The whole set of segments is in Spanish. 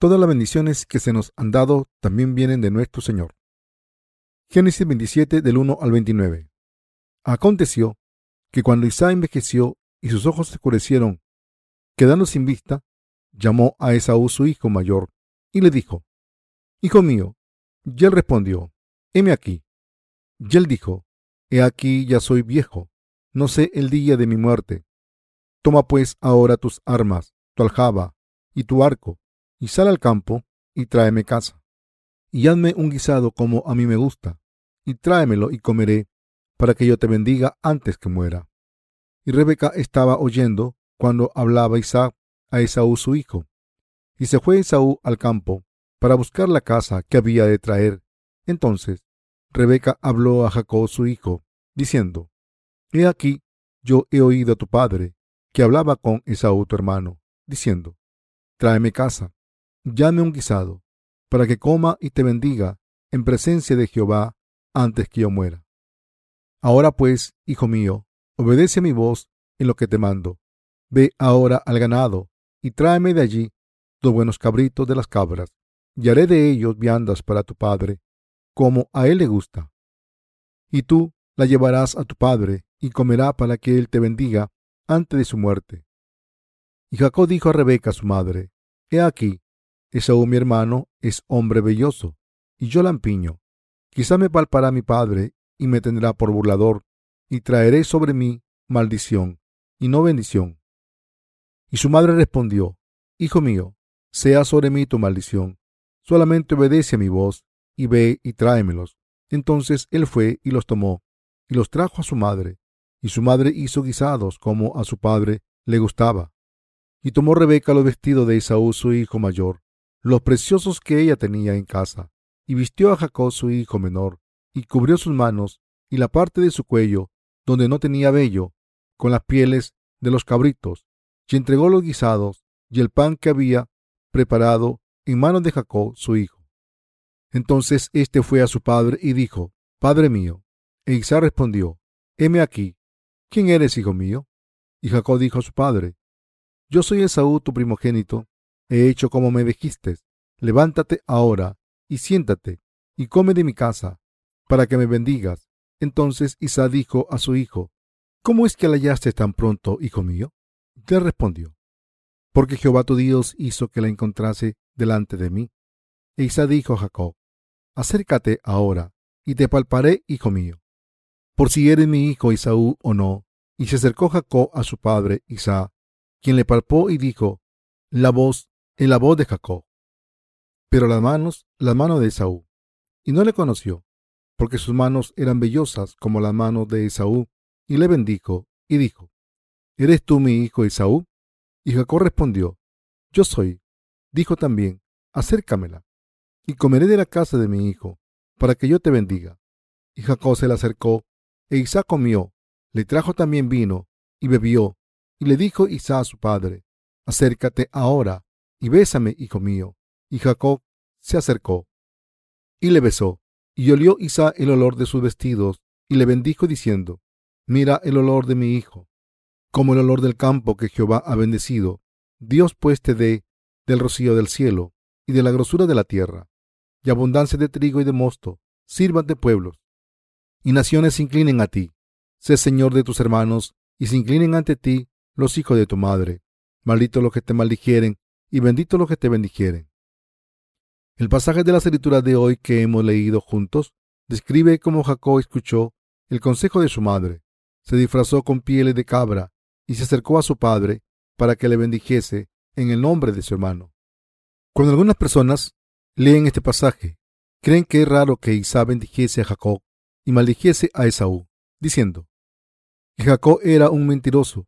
Todas las bendiciones que se nos han dado también vienen de nuestro Señor. Génesis 27 del 1 al 29. Aconteció que cuando Isaac envejeció y sus ojos se oscurecieron, quedando sin vista, llamó a Esaú su hijo mayor y le dijo, Hijo mío. Y él respondió, heme aquí. Y él dijo, He aquí ya soy viejo, no sé el día de mi muerte. Toma pues ahora tus armas, tu aljaba y tu arco, y sal al campo y tráeme casa. Y hazme un guisado como a mí me gusta, y tráemelo y comeré, para que yo te bendiga antes que muera. Y Rebeca estaba oyendo cuando hablaba Isaac a Esaú su hijo. Y se fue Esaú al campo para buscar la casa que había de traer. Entonces Rebeca habló a Jacob su hijo, diciendo, He aquí, yo he oído a tu padre, que hablaba con Esaú tu hermano, diciendo, Tráeme casa, llame un guisado, para que coma y te bendiga en presencia de Jehová antes que yo muera. Ahora pues, hijo mío, obedece a mi voz en lo que te mando. Ve ahora al ganado y tráeme de allí dos buenos cabritos de las cabras, y haré de ellos viandas para tu padre, como a él le gusta. Y tú la llevarás a tu padre, y comerá para que él te bendiga antes de su muerte. Y Jacob dijo a Rebeca su madre, He aquí, Esaú mi hermano es hombre belloso, y yo lampiño. Quizá me palpará mi padre y me tendrá por burlador, y traeré sobre mí maldición, y no bendición. Y su madre respondió, Hijo mío, sea sobre mí tu maldición, solamente obedece a mi voz, y ve y tráemelos. Entonces él fue y los tomó, y los trajo a su madre, y su madre hizo guisados como a su padre le gustaba. Y tomó Rebeca los vestidos de Esaú su hijo mayor, los preciosos que ella tenía en casa, y vistió a Jacob su hijo menor, y cubrió sus manos y la parte de su cuello, donde no tenía vello, con las pieles de los cabritos, y entregó los guisados y el pan que había preparado en manos de Jacob su hijo. Entonces éste fue a su padre y dijo, Padre mío. E Isaac respondió, Heme aquí, ¿quién eres, hijo mío? Y Jacob dijo a su padre, Yo soy Esaú, tu primogénito, he hecho como me dijiste, levántate ahora y siéntate y come de mi casa, para que me bendigas. Entonces Isaac dijo a su hijo, ¿Cómo es que la hallaste tan pronto, hijo mío? Le respondió, porque Jehová tu Dios hizo que la encontrase delante de mí. E Isaac dijo a Jacob, acércate ahora, y te palparé, hijo mío, por si eres mi hijo Esaú o no. Y se acercó Jacob a su padre Isaac, quien le palpó y dijo, la voz en la voz de Jacob. Pero las manos, las manos de Esaú. Y no le conoció, porque sus manos eran vellosas como las manos de Esaú, y le bendijo, y dijo, ¿Eres tú mi hijo Esaú? Y Jacob respondió, Yo soy. Dijo también, Acércamela, y comeré de la casa de mi hijo, para que yo te bendiga. Y Jacob se le acercó, e Isaac comió, le trajo también vino, y bebió, y le dijo Isaac a su padre, Acércate ahora, y bésame, hijo mío. Y Jacob se acercó, y le besó, y olió Isaac el olor de sus vestidos, y le bendijo diciendo, Mira el olor de mi hijo, como el olor del campo que Jehová ha bendecido. Dios pues te dé del rocío del cielo y de la grosura de la tierra, y abundancia de trigo y de mosto, sirvan de pueblos, y naciones se inclinen a ti. Sé Señor de tus hermanos, y se inclinen ante ti los hijos de tu madre. Maldito los que te maldijeren, y bendito los que te bendijeren. El pasaje de la escritura de hoy que hemos leído juntos describe cómo Jacob escuchó el consejo de su madre, se disfrazó con pieles de cabra y se acercó a su padre para que le bendijese en el nombre de su hermano. Cuando algunas personas leen este pasaje, creen que es raro que Isaac bendijese a Jacob y maldijese a Esaú, diciendo que Jacob era un mentiroso,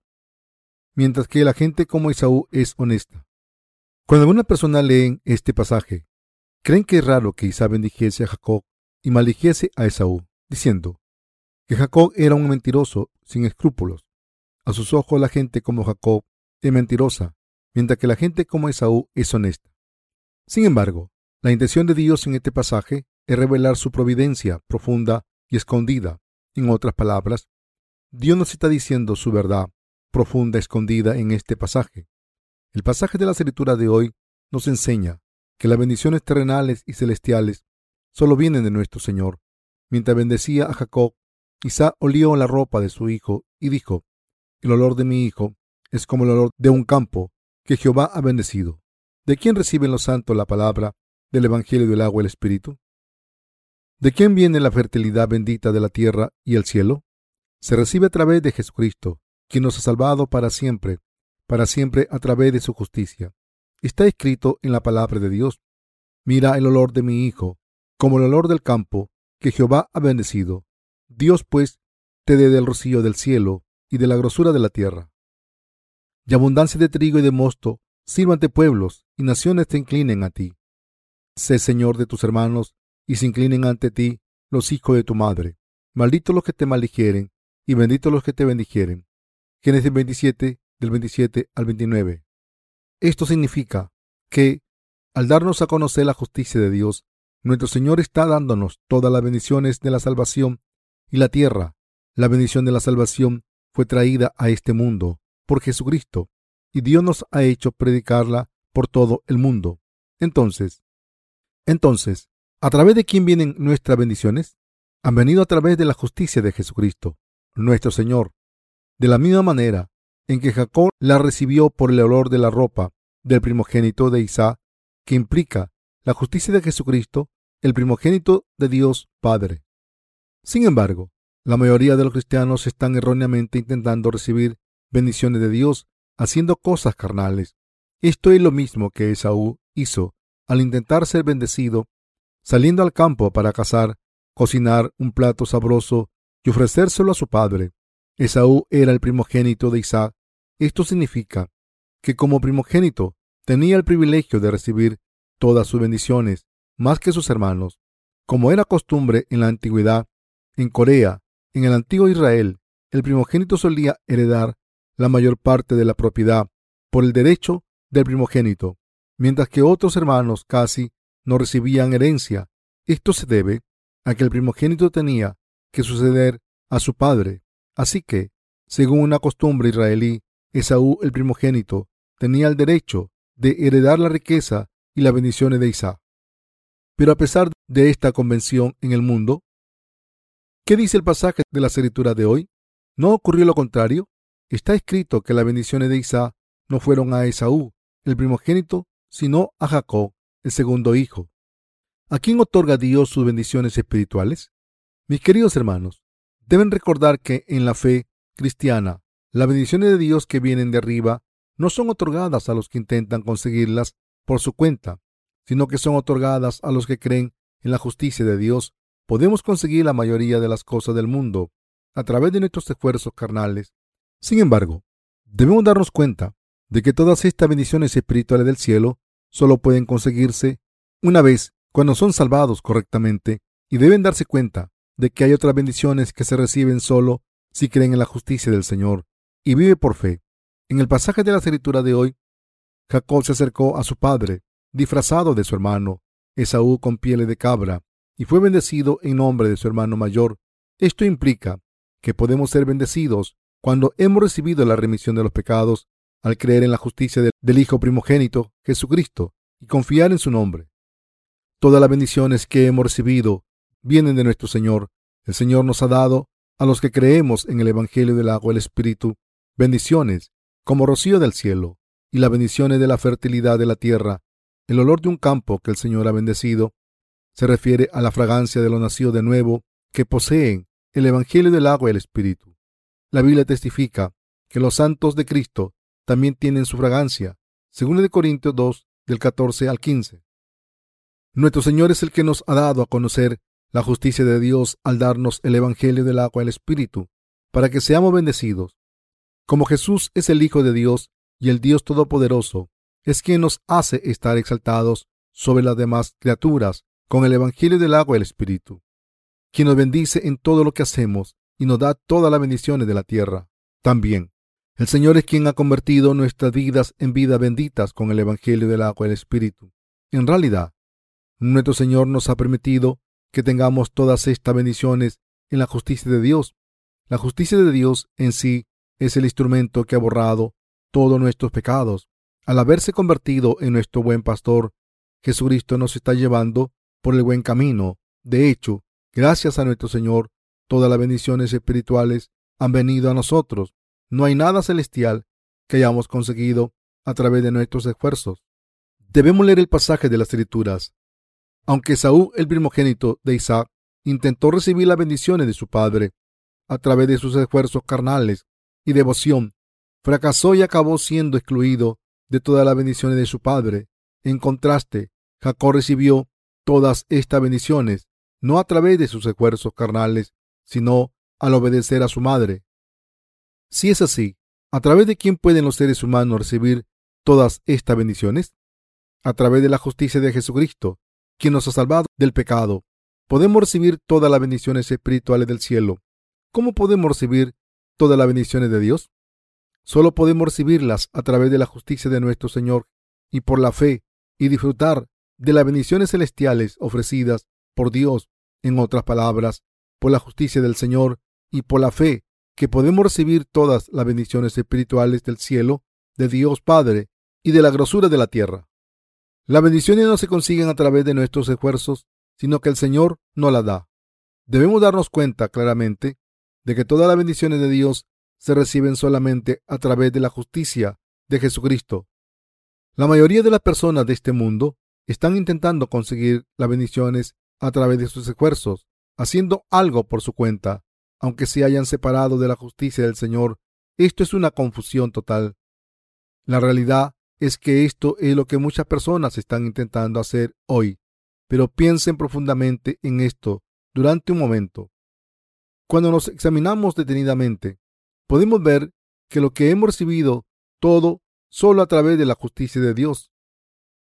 mientras que la gente como Esaú es honesta. Cuando algunas personas leen este pasaje, creen que es raro que Isaac bendijese a Jacob y maldijese a Esaú, diciendo que Jacob era un mentiroso sin escrúpulos. A sus ojos la gente como Jacob es mentirosa, mientras que la gente como Esaú es honesta. Sin embargo, la intención de Dios en este pasaje es revelar su providencia profunda y escondida. En otras palabras, Dios nos está diciendo su verdad profunda escondida en este pasaje. El pasaje de la escritura de hoy nos enseña que las bendiciones terrenales y celestiales solo vienen de nuestro Señor. Mientras bendecía a Jacob, Isaac olió la ropa de su hijo y dijo, El olor de mi hijo es como el olor de un campo que Jehová ha bendecido. ¿De quién reciben los santos la palabra del Evangelio del agua y el Espíritu? ¿De quién viene la fertilidad bendita de la tierra y el cielo? Se recibe a través de Jesucristo, quien nos ha salvado para siempre, para siempre a través de su justicia. Está escrito en la palabra de Dios. Mira el olor de mi hijo, como el olor del campo que Jehová ha bendecido. Dios pues te dé del rocío del cielo y de la grosura de la tierra. Y abundancia de trigo y de mosto sírvante pueblos y naciones te inclinen a ti. Sé Señor de tus hermanos y se inclinen ante ti los hijos de tu madre. Malditos los que te maldijeren y benditos los que te bendijeren. Génesis 27 del 27 al 29. Esto significa que, al darnos a conocer la justicia de Dios, nuestro Señor está dándonos todas las bendiciones de la salvación y la tierra. La bendición de la salvación fue traída a este mundo por Jesucristo y Dios nos ha hecho predicarla por todo el mundo. Entonces, entonces, ¿a través de quién vienen nuestras bendiciones? Han venido a través de la justicia de Jesucristo, nuestro Señor. De la misma manera en que Jacob la recibió por el olor de la ropa del primogénito de Isaac, que implica la justicia de Jesucristo, el primogénito de Dios Padre. Sin embargo, la mayoría de los cristianos están erróneamente intentando recibir bendiciones de Dios haciendo cosas carnales. Esto es lo mismo que Esaú hizo al intentar ser bendecido, saliendo al campo para cazar, cocinar un plato sabroso y ofrecérselo a su padre. Esaú era el primogénito de Isaac. Esto significa que como primogénito tenía el privilegio de recibir todas sus bendiciones, más que sus hermanos. Como era costumbre en la antigüedad, en Corea, en el antiguo Israel, el primogénito solía heredar la mayor parte de la propiedad por el derecho del primogénito, mientras que otros hermanos casi no recibían herencia. Esto se debe a que el primogénito tenía que suceder a su padre Así que, según una costumbre israelí, Esaú el primogénito tenía el derecho de heredar la riqueza y las bendiciones de Isaac. Pero a pesar de esta convención en el mundo, ¿qué dice el pasaje de la escritura de hoy? ¿No ocurrió lo contrario? Está escrito que las bendiciones de Isaac no fueron a Esaú, el primogénito, sino a Jacob, el segundo hijo. ¿A quién otorga Dios sus bendiciones espirituales? Mis queridos hermanos, Deben recordar que en la fe cristiana, las bendiciones de Dios que vienen de arriba no son otorgadas a los que intentan conseguirlas por su cuenta, sino que son otorgadas a los que creen en la justicia de Dios. Podemos conseguir la mayoría de las cosas del mundo a través de nuestros esfuerzos carnales. Sin embargo, debemos darnos cuenta de que todas estas bendiciones espirituales del cielo solo pueden conseguirse una vez cuando son salvados correctamente y deben darse cuenta de que hay otras bendiciones que se reciben solo si creen en la justicia del Señor y vive por fe. En el pasaje de la escritura de hoy, Jacob se acercó a su padre, disfrazado de su hermano, Esaú con pieles de cabra, y fue bendecido en nombre de su hermano mayor. Esto implica que podemos ser bendecidos cuando hemos recibido la remisión de los pecados al creer en la justicia del Hijo primogénito, Jesucristo, y confiar en su nombre. Todas las bendiciones que hemos recibido vienen de nuestro Señor. El Señor nos ha dado, a los que creemos en el Evangelio del agua y el Espíritu, bendiciones como rocío del cielo y las bendiciones de la fertilidad de la tierra. El olor de un campo que el Señor ha bendecido se refiere a la fragancia de los nacidos de nuevo que poseen el Evangelio del agua y el Espíritu. La Biblia testifica que los santos de Cristo también tienen su fragancia, según de Corintios 2, del 14 al 15. Nuestro Señor es el que nos ha dado a conocer la justicia de Dios al darnos el Evangelio del agua y el Espíritu, para que seamos bendecidos. Como Jesús es el Hijo de Dios y el Dios Todopoderoso, es quien nos hace estar exaltados sobre las demás criaturas con el Evangelio del agua y el Espíritu, quien nos bendice en todo lo que hacemos y nos da todas las bendiciones de la tierra. También, el Señor es quien ha convertido nuestras vidas en vidas benditas con el Evangelio del agua y el Espíritu. En realidad, nuestro Señor nos ha permitido que tengamos todas estas bendiciones en la justicia de Dios. La justicia de Dios en sí es el instrumento que ha borrado todos nuestros pecados. Al haberse convertido en nuestro buen pastor, Jesucristo nos está llevando por el buen camino. De hecho, gracias a nuestro Señor, todas las bendiciones espirituales han venido a nosotros. No hay nada celestial que hayamos conseguido a través de nuestros esfuerzos. Debemos leer el pasaje de las Escrituras. Aunque Saúl, el primogénito de Isaac, intentó recibir las bendiciones de su padre a través de sus esfuerzos carnales y devoción, fracasó y acabó siendo excluido de todas las bendiciones de su padre. En contraste, Jacob recibió todas estas bendiciones no a través de sus esfuerzos carnales, sino al obedecer a su madre. Si es así, ¿a través de quién pueden los seres humanos recibir todas estas bendiciones? A través de la justicia de Jesucristo, quien nos ha salvado del pecado. Podemos recibir todas las bendiciones espirituales del cielo. ¿Cómo podemos recibir todas las bendiciones de Dios? Solo podemos recibirlas a través de la justicia de nuestro Señor y por la fe y disfrutar de las bendiciones celestiales ofrecidas por Dios. En otras palabras, por la justicia del Señor y por la fe que podemos recibir todas las bendiciones espirituales del cielo, de Dios Padre y de la grosura de la tierra. Las bendiciones no se consiguen a través de nuestros esfuerzos, sino que el Señor nos las da. Debemos darnos cuenta claramente de que todas las bendiciones de Dios se reciben solamente a través de la justicia de Jesucristo. La mayoría de las personas de este mundo están intentando conseguir las bendiciones a través de sus esfuerzos, haciendo algo por su cuenta, aunque se hayan separado de la justicia del Señor. Esto es una confusión total. La realidad es que esto es lo que muchas personas están intentando hacer hoy, pero piensen profundamente en esto durante un momento. Cuando nos examinamos detenidamente, podemos ver que lo que hemos recibido todo solo a través de la justicia de Dios.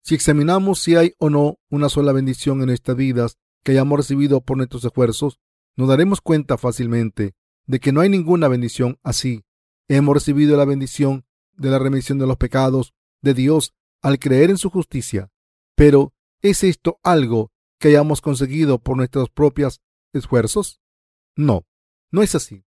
Si examinamos si hay o no una sola bendición en nuestras vidas que hayamos recibido por nuestros esfuerzos, nos daremos cuenta fácilmente de que no hay ninguna bendición así. Hemos recibido la bendición de la remisión de los pecados de Dios al creer en su justicia. Pero, ¿es esto algo que hayamos conseguido por nuestros propios esfuerzos? No, no es así.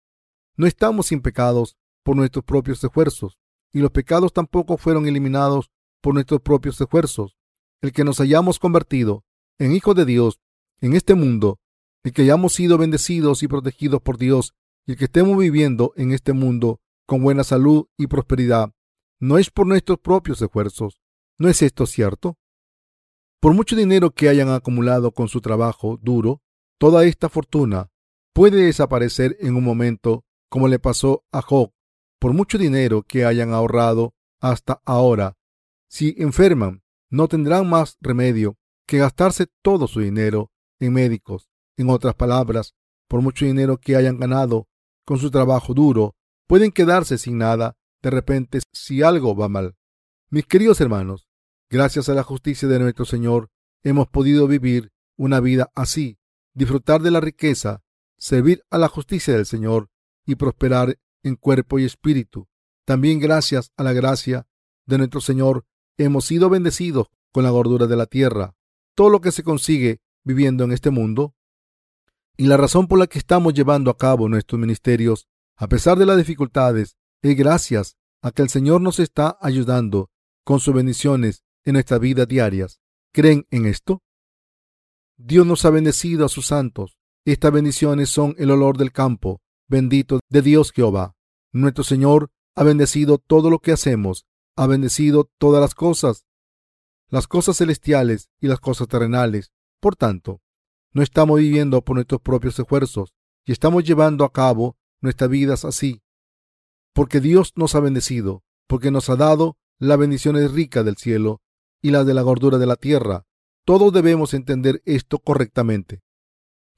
No estamos sin pecados por nuestros propios esfuerzos, y los pecados tampoco fueron eliminados por nuestros propios esfuerzos. El que nos hayamos convertido en hijos de Dios en este mundo, el que hayamos sido bendecidos y protegidos por Dios, y el que estemos viviendo en este mundo con buena salud y prosperidad, no es por nuestros propios esfuerzos. ¿No es esto cierto? Por mucho dinero que hayan acumulado con su trabajo duro, toda esta fortuna puede desaparecer en un momento como le pasó a Job, por mucho dinero que hayan ahorrado hasta ahora. Si enferman, no tendrán más remedio que gastarse todo su dinero en médicos. En otras palabras, por mucho dinero que hayan ganado con su trabajo duro, pueden quedarse sin nada de repente si algo va mal. Mis queridos hermanos, gracias a la justicia de nuestro Señor, hemos podido vivir una vida así, disfrutar de la riqueza, servir a la justicia del Señor y prosperar en cuerpo y espíritu. También gracias a la gracia de nuestro Señor hemos sido bendecidos con la gordura de la tierra. Todo lo que se consigue viviendo en este mundo y la razón por la que estamos llevando a cabo nuestros ministerios, a pesar de las dificultades, es gracias a que el Señor nos está ayudando con sus bendiciones en nuestras vidas diarias. ¿Creen en esto? Dios nos ha bendecido a sus santos. Estas bendiciones son el olor del campo bendito de Dios Jehová. Nuestro Señor ha bendecido todo lo que hacemos, ha bendecido todas las cosas, las cosas celestiales y las cosas terrenales. Por tanto, no estamos viviendo por nuestros propios esfuerzos y estamos llevando a cabo nuestras vidas así, porque Dios nos ha bendecido, porque nos ha dado las bendiciones ricas del cielo y las de la gordura de la tierra. Todos debemos entender esto correctamente.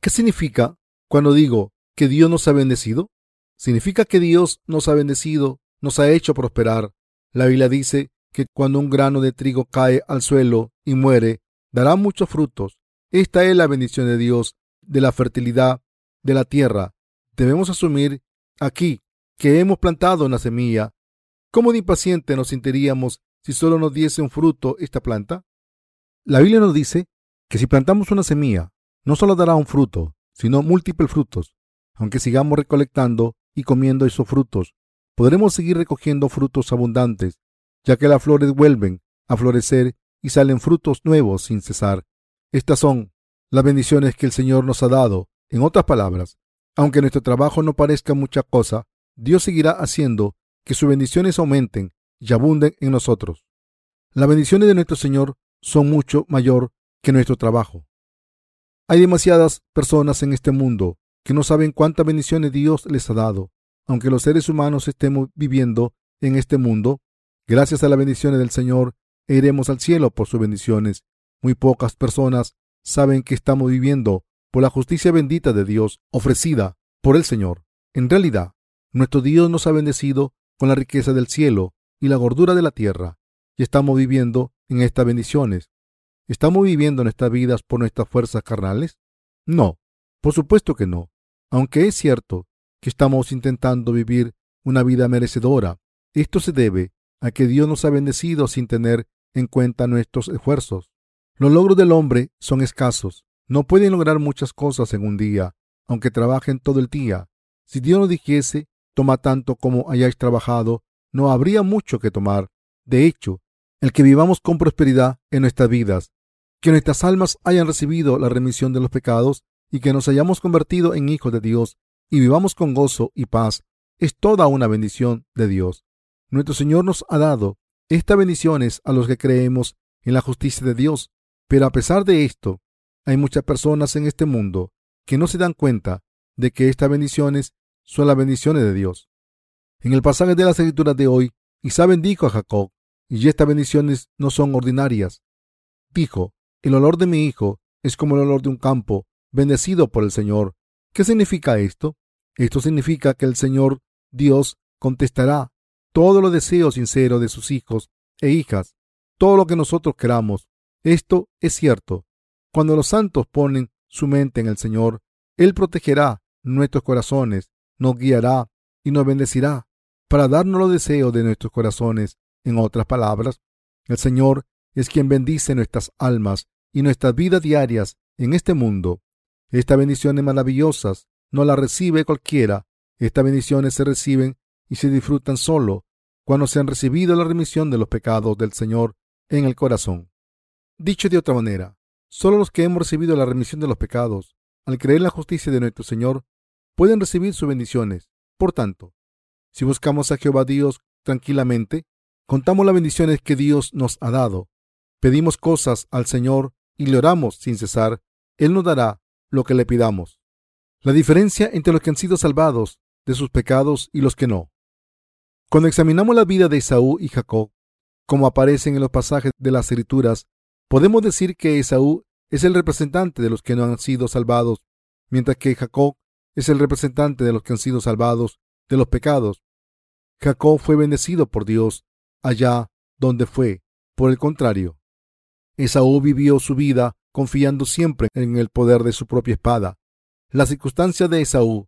¿Qué significa cuando digo que Dios nos ha bendecido? Significa que Dios nos ha bendecido, nos ha hecho prosperar. La Biblia dice que cuando un grano de trigo cae al suelo y muere, dará muchos frutos. Esta es la bendición de Dios, de la fertilidad de la tierra. Debemos asumir aquí que hemos plantado una semilla. ¿Cómo de impaciente nos sentiríamos si solo nos diese un fruto esta planta? La Biblia nos dice que si plantamos una semilla, no solo dará un fruto, sino múltiples frutos. Aunque sigamos recolectando y comiendo esos frutos, podremos seguir recogiendo frutos abundantes, ya que las flores vuelven a florecer y salen frutos nuevos sin cesar. Estas son las bendiciones que el Señor nos ha dado. En otras palabras, aunque nuestro trabajo no parezca mucha cosa, Dios seguirá haciendo que sus bendiciones aumenten y abunden en nosotros. Las bendiciones de nuestro Señor son mucho mayor que nuestro trabajo. Hay demasiadas personas en este mundo que no saben cuántas bendiciones Dios les ha dado. Aunque los seres humanos estemos viviendo en este mundo, gracias a las bendiciones del Señor, iremos al cielo por sus bendiciones. Muy pocas personas saben que estamos viviendo por la justicia bendita de Dios ofrecida por el Señor. En realidad, nuestro Dios nos ha bendecido con la riqueza del cielo y la gordura de la tierra, y estamos viviendo en estas bendiciones. ¿Estamos viviendo nuestras vidas por nuestras fuerzas carnales? No, por supuesto que no. Aunque es cierto que estamos intentando vivir una vida merecedora, esto se debe a que Dios nos ha bendecido sin tener en cuenta nuestros esfuerzos. Los logros del hombre son escasos. No pueden lograr muchas cosas en un día, aunque trabajen todo el día. Si Dios nos dijese, toma tanto como hayáis trabajado, no habría mucho que tomar. De hecho, el que vivamos con prosperidad en nuestras vidas, que nuestras almas hayan recibido la remisión de los pecados y que nos hayamos convertido en hijos de Dios y vivamos con gozo y paz, es toda una bendición de Dios. Nuestro Señor nos ha dado estas bendiciones a los que creemos en la justicia de Dios, pero a pesar de esto, hay muchas personas en este mundo que no se dan cuenta de que estas bendiciones son las bendiciones de Dios. En el pasaje de las escrituras de hoy, Isabel bendijo a Jacob, y estas bendiciones no son ordinarias. Dijo, el olor de mi hijo es como el olor de un campo bendecido por el Señor. ¿Qué significa esto? Esto significa que el Señor Dios contestará todos los deseos sinceros de sus hijos e hijas, todo lo que nosotros queramos. Esto es cierto. Cuando los santos ponen su mente en el Señor, Él protegerá nuestros corazones, nos guiará y nos bendecirá para darnos los deseos de nuestros corazones. En otras palabras, el Señor es quien bendice nuestras almas y nuestras vidas diarias en este mundo. Estas bendiciones maravillosas no las recibe cualquiera. Estas bendiciones se reciben y se disfrutan solo cuando se han recibido la remisión de los pecados del Señor en el corazón. Dicho de otra manera, solo los que hemos recibido la remisión de los pecados, al creer en la justicia de nuestro Señor, pueden recibir sus bendiciones. Por tanto, si buscamos a Jehová Dios tranquilamente, contamos las bendiciones que Dios nos ha dado, pedimos cosas al Señor y le oramos sin cesar, Él nos dará lo que le pidamos. La diferencia entre los que han sido salvados de sus pecados y los que no. Cuando examinamos la vida de Esaú y Jacob, como aparecen en los pasajes de las escrituras, podemos decir que Esaú es el representante de los que no han sido salvados, mientras que Jacob es el representante de los que han sido salvados de los pecados. Jacob fue bendecido por Dios allá donde fue. Por el contrario, Esaú vivió su vida confiando siempre en el poder de su propia espada. Las circunstancias de Esaú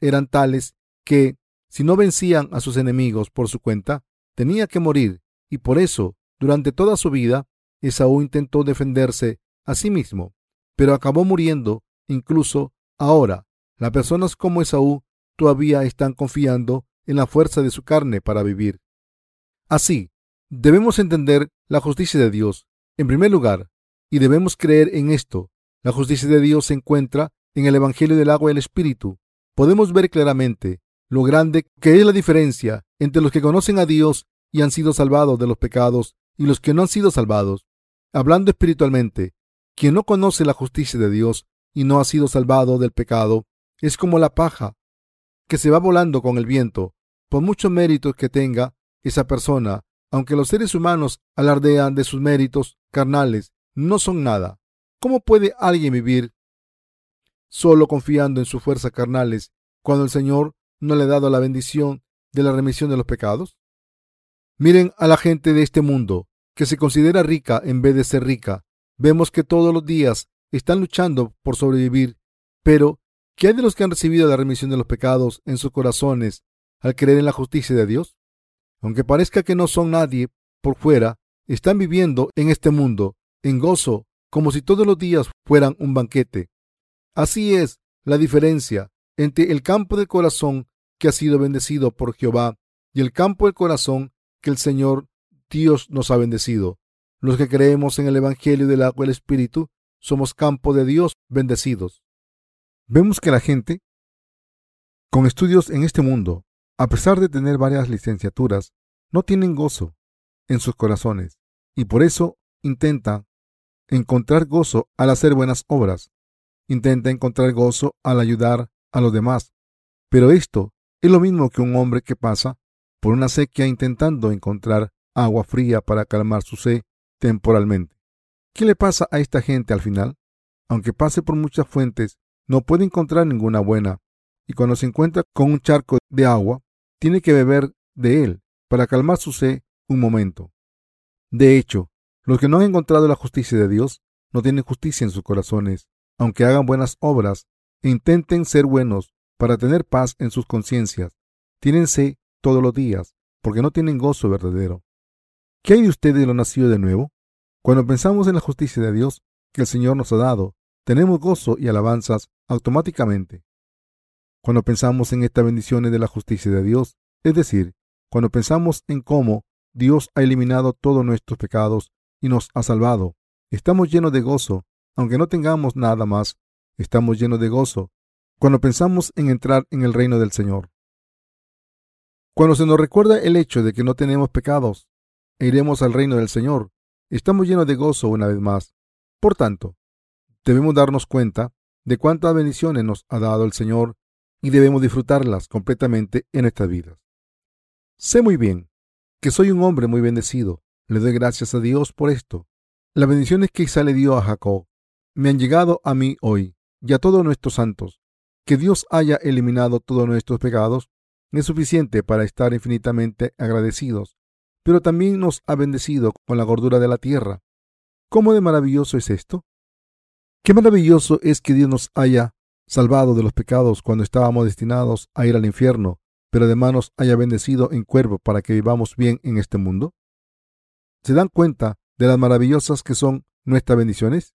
eran tales que, si no vencían a sus enemigos por su cuenta, tenía que morir, y por eso, durante toda su vida, Esaú intentó defenderse a sí mismo, pero acabó muriendo. Incluso ahora, las personas como Esaú todavía están confiando en la fuerza de su carne para vivir. Así, debemos entender la justicia de Dios, en primer lugar, y debemos creer en esto. La justicia de Dios se encuentra en el Evangelio del agua y el Espíritu. Podemos ver claramente lo grande que es la diferencia entre los que conocen a Dios y han sido salvados de los pecados y los que no han sido salvados. Hablando espiritualmente, quien no conoce la justicia de Dios y no ha sido salvado del pecado es como la paja que se va volando con el viento. Por muchos méritos que tenga esa persona, aunque los seres humanos alardean de sus méritos carnales, no son nada. ¿Cómo puede alguien vivir solo confiando en sus fuerzas carnales cuando el Señor no le ha dado la bendición de la remisión de los pecados? Miren a la gente de este mundo que se considera rica en vez de ser rica. Vemos que todos los días están luchando por sobrevivir, pero ¿qué hay de los que han recibido la remisión de los pecados en sus corazones al creer en la justicia de Dios? Aunque parezca que no son nadie por fuera, están viviendo en este mundo en gozo, como si todos los días fueran un banquete. Así es la diferencia entre el campo del corazón que ha sido bendecido por Jehová y el campo del corazón que el Señor Dios nos ha bendecido. los que creemos en el Evangelio del agua y el Espíritu, somos campo de Dios bendecidos. Vemos que la gente con estudios en este mundo, a pesar de tener varias licenciaturas, no tienen gozo en sus corazones y por eso intenta encontrar gozo al hacer buenas obras. Intenta encontrar gozo al ayudar a los demás. Pero esto es lo mismo que un hombre que pasa por una sequía intentando encontrar agua fría para calmar su sed temporalmente. ¿Qué le pasa a esta gente al final? Aunque pase por muchas fuentes, no puede encontrar ninguna buena, y cuando se encuentra con un charco de agua, tiene que beber de él para calmar su sed un momento. De hecho, los que no han encontrado la justicia de Dios no tienen justicia en sus corazones, aunque hagan buenas obras e intenten ser buenos para tener paz en sus conciencias. Tienen sed todos los días, porque no tienen gozo verdadero. ¿Qué hay de ustedes de lo nacido de nuevo? Cuando pensamos en la justicia de Dios que el Señor nos ha dado, tenemos gozo y alabanzas automáticamente. Cuando pensamos en estas bendiciones de la justicia de Dios, es decir, cuando pensamos en cómo Dios ha eliminado todos nuestros pecados y nos ha salvado, estamos llenos de gozo, aunque no tengamos nada más, estamos llenos de gozo cuando pensamos en entrar en el reino del Señor. Cuando se nos recuerda el hecho de que no tenemos pecados e iremos al reino del Señor, estamos llenos de gozo una vez más. Por tanto, debemos darnos cuenta de cuántas bendiciones nos ha dado el Señor y debemos disfrutarlas completamente en nuestras vidas. Sé muy bien que soy un hombre muy bendecido. Le doy gracias a Dios por esto. Las bendiciones que Isa le dio a Jacob me han llegado a mí hoy y a todos nuestros santos. Que Dios haya eliminado todos nuestros pecados es suficiente para estar infinitamente agradecidos, pero también nos ha bendecido con la gordura de la tierra. ¿Cómo de maravilloso es esto? Qué maravilloso es que Dios nos haya salvado de los pecados cuando estábamos destinados a ir al infierno, pero además nos haya bendecido en cuerpo para que vivamos bien en este mundo. ¿Se dan cuenta de las maravillosas que son nuestras bendiciones?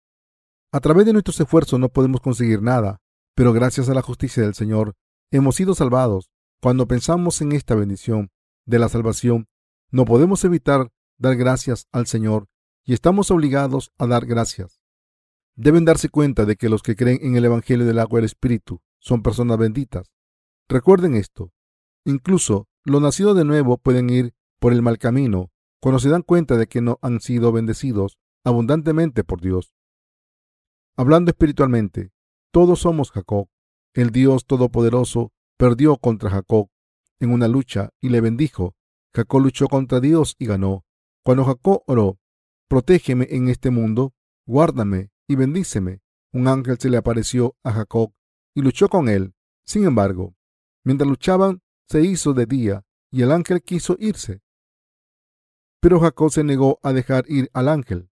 A través de nuestros esfuerzos no podemos conseguir nada, pero gracias a la justicia del Señor hemos sido salvados. Cuando pensamos en esta bendición de la salvación, no podemos evitar dar gracias al Señor y estamos obligados a dar gracias. Deben darse cuenta de que los que creen en el Evangelio del agua y el Espíritu son personas benditas. Recuerden esto. Incluso los nacidos de nuevo pueden ir por el mal camino cuando se dan cuenta de que no han sido bendecidos abundantemente por Dios. Hablando espiritualmente, todos somos Jacob. El Dios Todopoderoso perdió contra Jacob en una lucha y le bendijo. Jacob luchó contra Dios y ganó. Cuando Jacob oró, protégeme en este mundo, guárdame y bendíceme, un ángel se le apareció a Jacob y luchó con él. Sin embargo, mientras luchaban, se hizo de día y el ángel quiso irse. Pero Jacob se negó a dejar ir al ángel,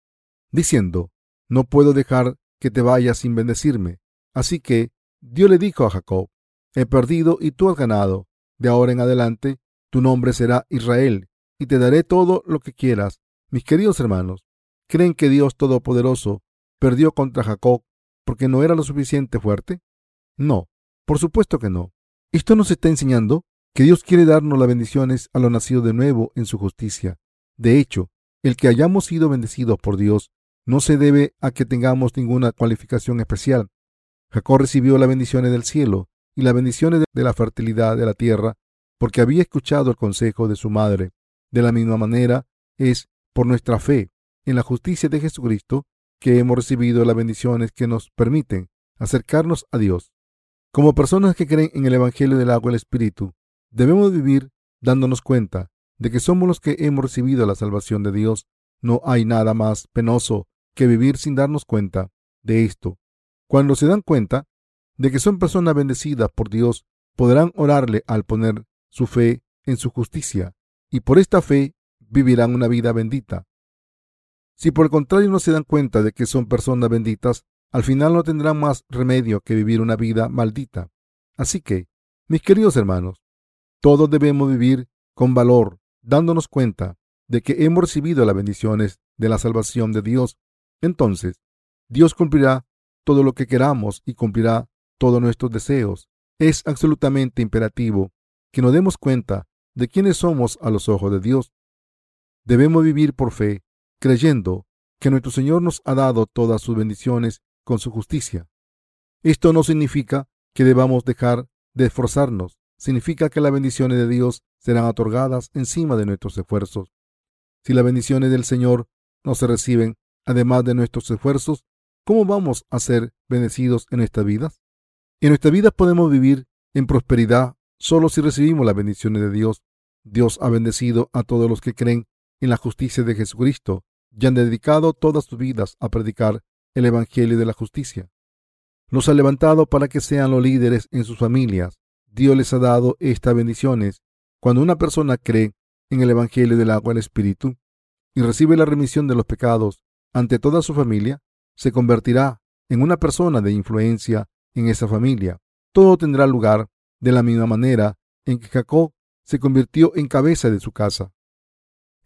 diciendo, no puedo dejar que te vayas sin bendecirme. Así que Dios le dijo a Jacob, he perdido y tú has ganado. De ahora en adelante, tu nombre será Israel, y te daré todo lo que quieras. Mis queridos hermanos, ¿creen que Dios Todopoderoso perdió contra Jacob porque no era lo suficiente fuerte? No, por supuesto que no. Esto nos está enseñando que Dios quiere darnos las bendiciones a lo nacido de nuevo en su justicia. De hecho, el que hayamos sido bendecidos por Dios no se debe a que tengamos ninguna cualificación especial. Jacob recibió las bendiciones del cielo y las bendiciones de la fertilidad de la tierra porque había escuchado el consejo de su madre. De la misma manera, es por nuestra fe en la justicia de Jesucristo que hemos recibido las bendiciones que nos permiten acercarnos a Dios. Como personas que creen en el Evangelio del agua y el Espíritu, debemos vivir dándonos cuenta de que somos los que hemos recibido la salvación de Dios. No hay nada más penoso que vivir sin darnos cuenta de esto. Cuando se dan cuenta de que son personas bendecidas por Dios, podrán orarle al poner su fe en su justicia, y por esta fe vivirán una vida bendita. Si por el contrario no se dan cuenta de que son personas benditas, al final no tendrán más remedio que vivir una vida maldita. Así que, mis queridos hermanos, todos debemos vivir con valor, dándonos cuenta de que hemos recibido las bendiciones de la salvación de Dios. Entonces, Dios cumplirá todo lo que queramos y cumplirá todos nuestros deseos. Es absolutamente imperativo que nos demos cuenta de quiénes somos a los ojos de Dios. Debemos vivir por fe creyendo que nuestro Señor nos ha dado todas sus bendiciones con su justicia. Esto no significa que debamos dejar de esforzarnos, significa que las bendiciones de Dios serán otorgadas encima de nuestros esfuerzos. Si las bendiciones del Señor no se reciben además de nuestros esfuerzos, ¿cómo vamos a ser bendecidos en nuestras vidas? En nuestra vida podemos vivir en prosperidad solo si recibimos las bendiciones de Dios. Dios ha bendecido a todos los que creen en la justicia de Jesucristo y han dedicado todas sus vidas a predicar el Evangelio de la justicia. Los ha levantado para que sean los líderes en sus familias. Dios les ha dado estas bendiciones. Cuando una persona cree en el Evangelio del agua del Espíritu y recibe la remisión de los pecados ante toda su familia, se convertirá en una persona de influencia en esa familia. Todo tendrá lugar de la misma manera en que Jacob se convirtió en cabeza de su casa.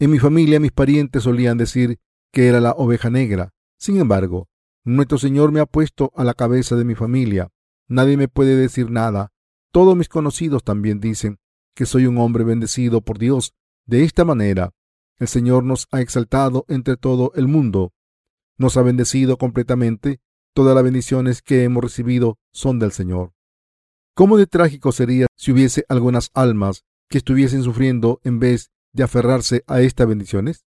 En mi familia mis parientes solían decir que era la oveja negra. Sin embargo, nuestro Señor me ha puesto a la cabeza de mi familia. Nadie me puede decir nada. Todos mis conocidos también dicen que soy un hombre bendecido por Dios. De esta manera, el Señor nos ha exaltado entre todo el mundo. Nos ha bendecido completamente. Todas las bendiciones que hemos recibido son del Señor. ¿Cómo de trágico sería si hubiese algunas almas que estuviesen sufriendo en vez de aferrarse a estas bendiciones?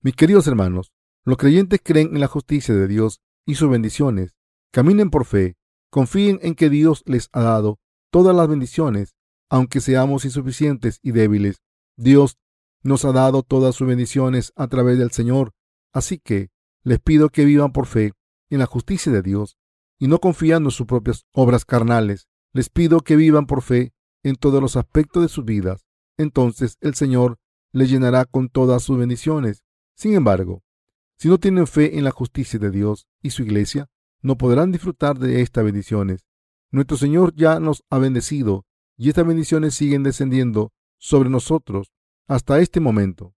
Mis queridos hermanos, los creyentes creen en la justicia de Dios y sus bendiciones. Caminen por fe, confíen en que Dios les ha dado todas las bendiciones, aunque seamos insuficientes y débiles. Dios nos ha dado todas sus bendiciones a través del Señor, así que les pido que vivan por fe en la justicia de Dios y no confiando en sus propias obras carnales. Les pido que vivan por fe en todos los aspectos de sus vidas. Entonces el Señor les llenará con todas sus bendiciones. Sin embargo, si no tienen fe en la justicia de Dios y su iglesia, no podrán disfrutar de estas bendiciones. Nuestro Señor ya nos ha bendecido y estas bendiciones siguen descendiendo sobre nosotros hasta este momento.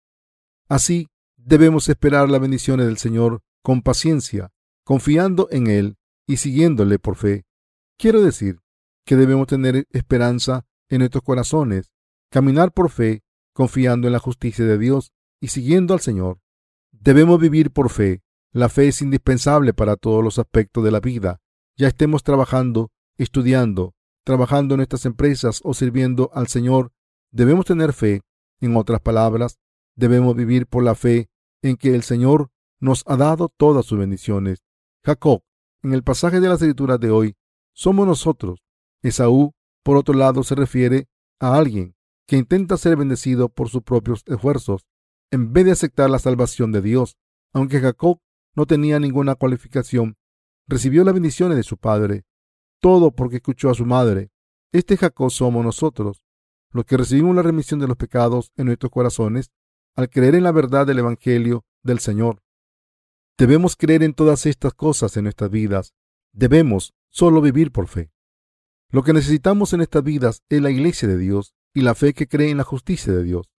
Así, debemos esperar las bendiciones del Señor con paciencia, confiando en Él y siguiéndole por fe. Quiero decir que debemos tener esperanza en nuestros corazones, caminar por fe, confiando en la justicia de Dios y siguiendo al Señor. Debemos vivir por fe. La fe es indispensable para todos los aspectos de la vida. Ya estemos trabajando, estudiando, trabajando en nuestras empresas o sirviendo al Señor, debemos tener fe. En otras palabras, debemos vivir por la fe en que el Señor nos ha dado todas sus bendiciones. Jacob en el pasaje de las escrituras de hoy somos nosotros. Esaú, por otro lado, se refiere a alguien que intenta ser bendecido por sus propios esfuerzos, en vez de aceptar la salvación de Dios. Aunque Jacob no tenía ninguna cualificación, recibió las bendiciones de su padre, todo porque escuchó a su madre. Este Jacob somos nosotros, los que recibimos la remisión de los pecados en nuestros corazones al creer en la verdad del Evangelio del Señor. Debemos creer en todas estas cosas en nuestras vidas. Debemos solo vivir por fe. Lo que necesitamos en estas vidas es la iglesia de Dios y la fe que cree en la justicia de Dios.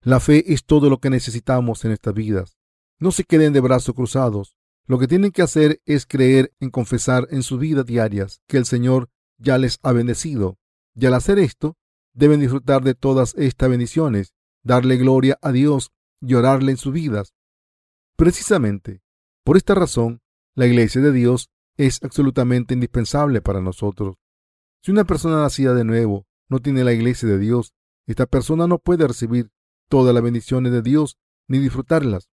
La fe es todo lo que necesitamos en estas vidas. No se queden de brazos cruzados. Lo que tienen que hacer es creer en confesar en sus vidas diarias que el Señor ya les ha bendecido. Y al hacer esto, deben disfrutar de todas estas bendiciones, darle gloria a Dios y orarle en sus vidas. Precisamente, por esta razón, la iglesia de Dios es absolutamente indispensable para nosotros. Si una persona nacida de nuevo no tiene la iglesia de Dios, esta persona no puede recibir todas las bendiciones de Dios ni disfrutarlas.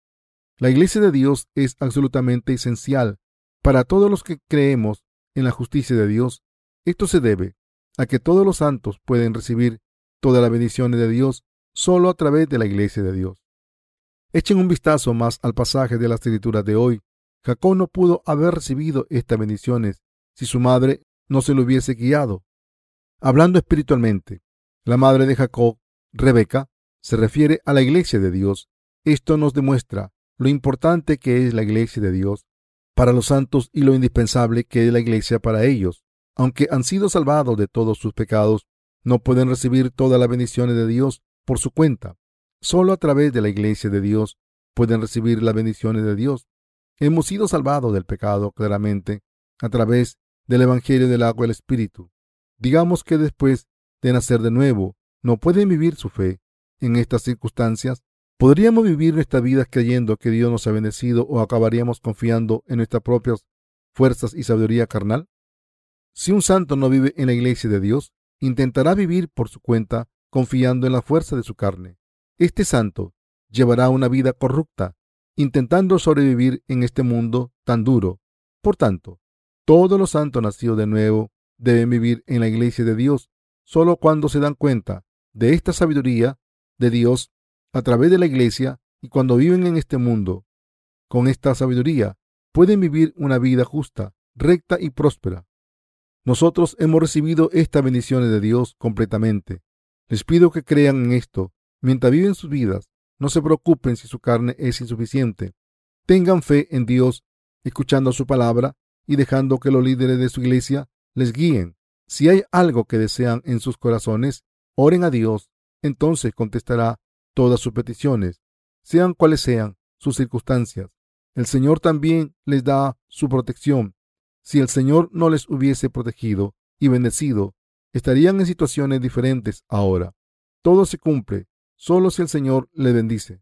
La iglesia de Dios es absolutamente esencial para todos los que creemos en la justicia de Dios. Esto se debe a que todos los santos pueden recibir todas las bendiciones de Dios solo a través de la iglesia de Dios. Echen un vistazo más al pasaje de las escrituras de hoy. Jacob no pudo haber recibido estas bendiciones si su madre no se lo hubiese guiado. Hablando espiritualmente, la madre de Jacob, Rebeca, se refiere a la iglesia de Dios. Esto nos demuestra lo importante que es la iglesia de Dios para los santos y lo indispensable que es la iglesia para ellos. Aunque han sido salvados de todos sus pecados, no pueden recibir todas las bendiciones de Dios por su cuenta. Solo a través de la iglesia de Dios pueden recibir las bendiciones de Dios. Hemos sido salvados del pecado claramente a través del Evangelio del agua y el Espíritu. Digamos que después de nacer de nuevo, no pueden vivir su fe. En estas circunstancias, ¿Podríamos vivir nuestra vida creyendo que Dios nos ha bendecido o acabaríamos confiando en nuestras propias fuerzas y sabiduría carnal? Si un santo no vive en la iglesia de Dios, intentará vivir por su cuenta confiando en la fuerza de su carne. Este santo llevará una vida corrupta, intentando sobrevivir en este mundo tan duro. Por tanto, todos los santos nacidos de nuevo deben vivir en la iglesia de Dios solo cuando se dan cuenta de esta sabiduría de Dios a través de la iglesia y cuando viven en este mundo. Con esta sabiduría pueden vivir una vida justa, recta y próspera. Nosotros hemos recibido estas bendiciones de Dios completamente. Les pido que crean en esto mientras viven sus vidas. No se preocupen si su carne es insuficiente. Tengan fe en Dios, escuchando su palabra y dejando que los líderes de su iglesia les guíen. Si hay algo que desean en sus corazones, oren a Dios. Entonces contestará todas sus peticiones, sean cuales sean sus circunstancias. El Señor también les da su protección. Si el Señor no les hubiese protegido y bendecido, estarían en situaciones diferentes ahora. Todo se cumple solo si el Señor le bendice.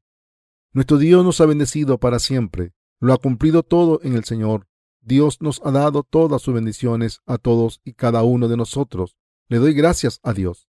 Nuestro Dios nos ha bendecido para siempre. Lo ha cumplido todo en el Señor. Dios nos ha dado todas sus bendiciones a todos y cada uno de nosotros. Le doy gracias a Dios.